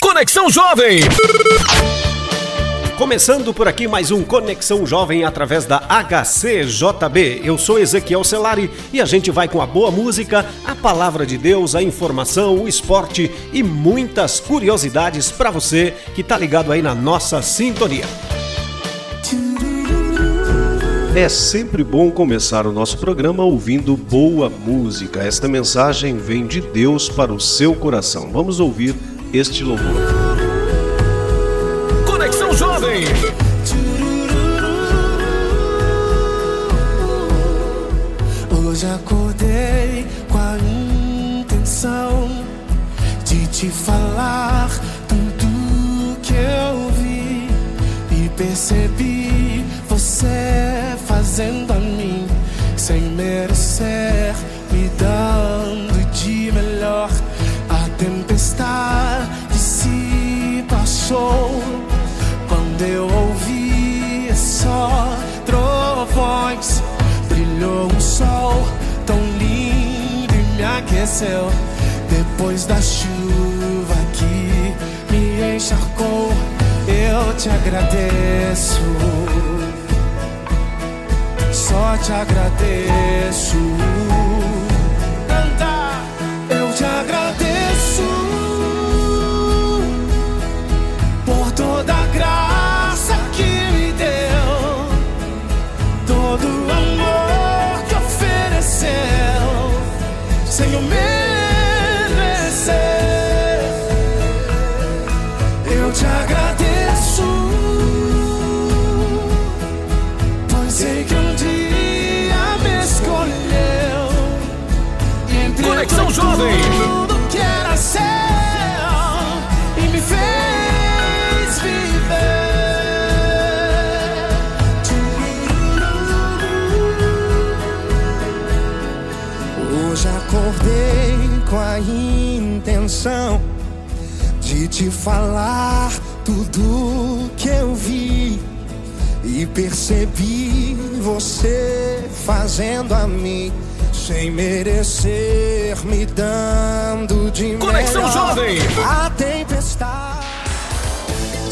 Conexão Jovem. Começando por aqui mais um Conexão Jovem através da HCJB. Eu sou Ezequiel Celari e a gente vai com a boa música, a palavra de Deus, a informação, o esporte e muitas curiosidades para você que tá ligado aí na nossa sintonia. É sempre bom começar o nosso programa ouvindo boa música. Esta mensagem vem de Deus para o seu coração. Vamos ouvir este louvor. Conexão Jovem. Hoje acordei com a intenção de te falar te agradeço só te agradeço. Jovem. Tudo que era seu e me fez viver. Hoje acordei com a intenção de te falar tudo que eu vi e percebi você fazendo a mim sem merecer, me dando de Conexão melhor. Jovem. A tempestade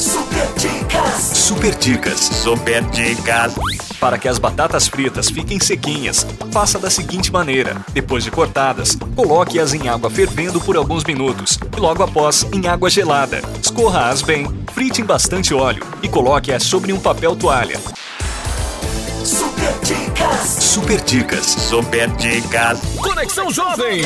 Super dicas. Super dicas. Super dicas. Para que as batatas fritas fiquem sequinhas, faça da seguinte maneira: depois de cortadas, coloque-as em água fervendo por alguns minutos e logo após em água gelada. Escorra-as bem, frite em bastante óleo e coloque-as sobre um papel toalha. Super dicas. Super dicas. Super dicas. Conexão Jovem.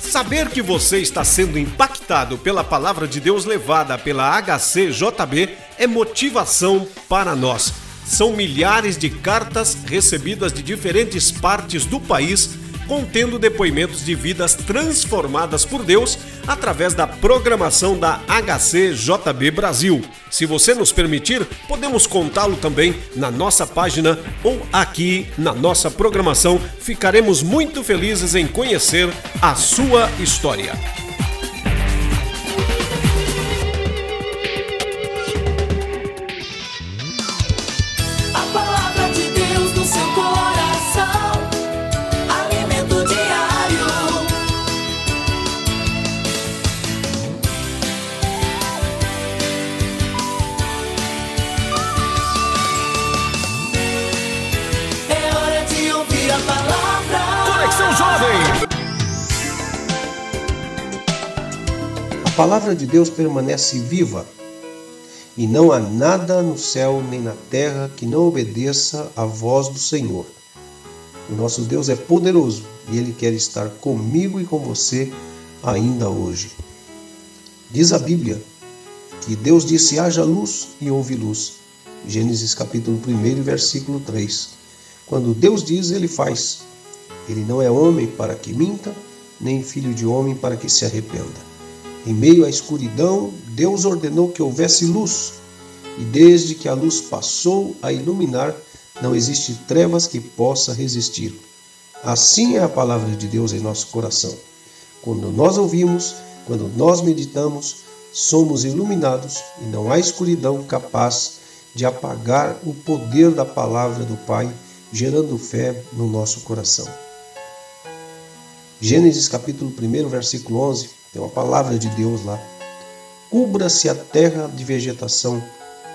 Saber que você está sendo impactado pela palavra de Deus levada pela HCJB é motivação para nós. São milhares de cartas recebidas de diferentes partes do país contendo depoimentos de vidas transformadas por Deus através da programação da HCJB Brasil. Se você nos permitir, podemos contá-lo também na nossa página ou aqui na nossa programação. Ficaremos muito felizes em conhecer a sua história. Palavra de Deus permanece viva, e não há nada no céu nem na terra que não obedeça à voz do Senhor. O nosso Deus é poderoso e ele quer estar comigo e com você ainda hoje. Diz a Bíblia que Deus disse: haja luz e houve luz. Gênesis capítulo 1, versículo 3. Quando Deus diz, ele faz. Ele não é homem para que minta, nem filho de homem para que se arrependa. Em meio à escuridão, Deus ordenou que houvesse luz, e desde que a luz passou a iluminar, não existe trevas que possa resistir. Assim é a palavra de Deus em nosso coração. Quando nós ouvimos, quando nós meditamos, somos iluminados e não há escuridão capaz de apagar o poder da palavra do Pai gerando fé no nosso coração. Gênesis capítulo 1, versículo 11, tem uma palavra de Deus lá. Cubra-se a terra de vegetação,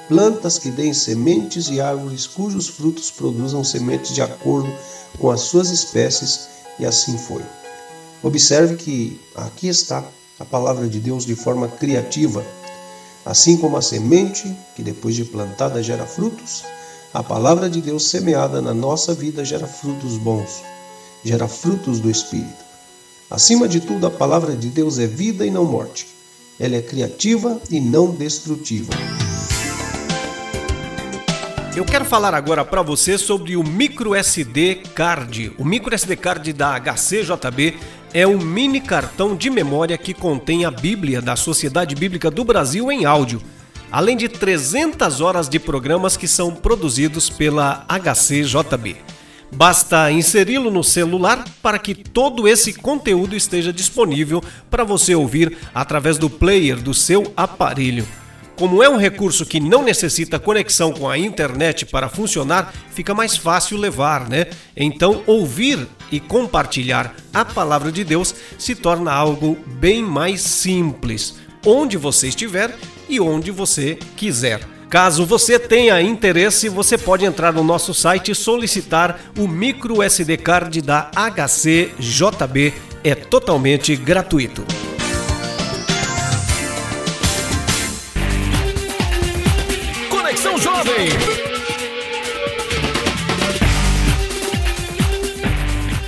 plantas que deem sementes e árvores cujos frutos produzam sementes de acordo com as suas espécies, e assim foi. Observe que aqui está a palavra de Deus de forma criativa. Assim como a semente, que depois de plantada gera frutos, a palavra de Deus semeada na nossa vida gera frutos bons, gera frutos do Espírito. Acima de tudo, a palavra de Deus é vida e não morte. Ela é criativa e não destrutiva. Eu quero falar agora para você sobre o micro SD card. O micro SD card da HCJB é um mini cartão de memória que contém a Bíblia da Sociedade Bíblica do Brasil em áudio, além de 300 horas de programas que são produzidos pela HCJB. Basta inseri-lo no celular para que todo esse conteúdo esteja disponível para você ouvir através do player do seu aparelho. Como é um recurso que não necessita conexão com a internet para funcionar, fica mais fácil levar, né? Então, ouvir e compartilhar a palavra de Deus se torna algo bem mais simples, onde você estiver e onde você quiser. Caso você tenha interesse, você pode entrar no nosso site e solicitar o micro SD card da HCJB. É totalmente gratuito. Jovem.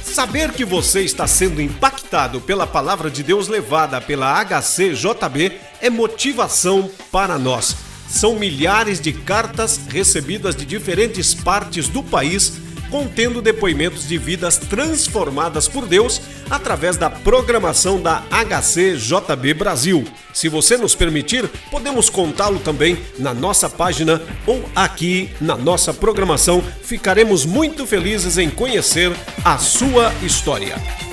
Saber que você está sendo impactado pela palavra de Deus levada pela HCJB é motivação para nós. São milhares de cartas recebidas de diferentes partes do país contendo depoimentos de vidas transformadas por Deus através da programação da HCJB Brasil. Se você nos permitir, podemos contá-lo também na nossa página ou aqui na nossa programação. Ficaremos muito felizes em conhecer a sua história.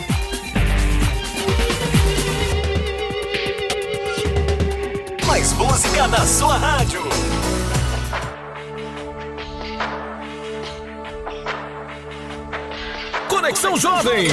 Mais música na sua rádio. Conexão Jovem.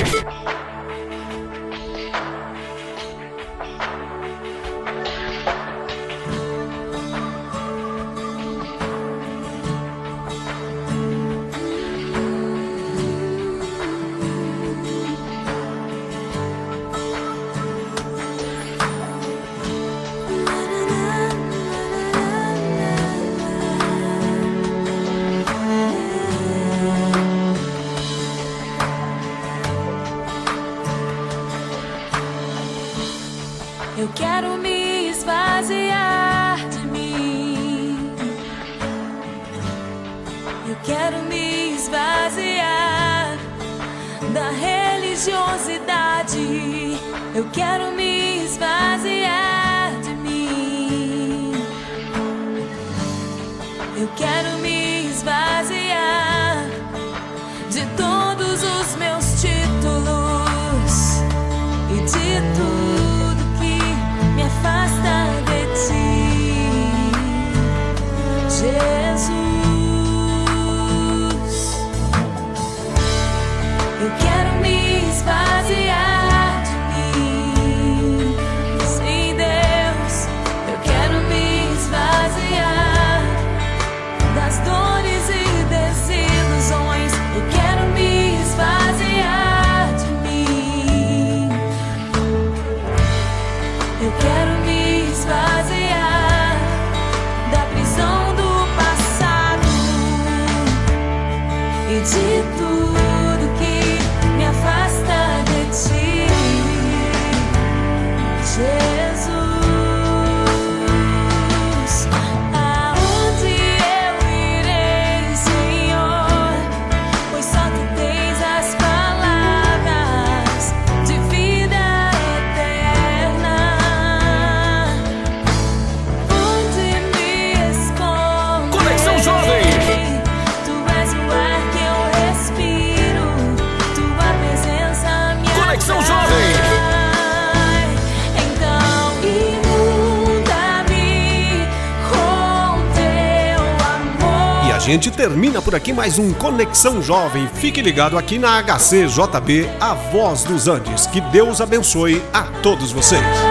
quero me esvaziar da religiosidade. Eu quero me esvaziar de mim. Eu quero me 几多 gente termina por aqui mais um Conexão Jovem. Fique ligado aqui na HCJB, a voz dos Andes. Que Deus abençoe a todos vocês.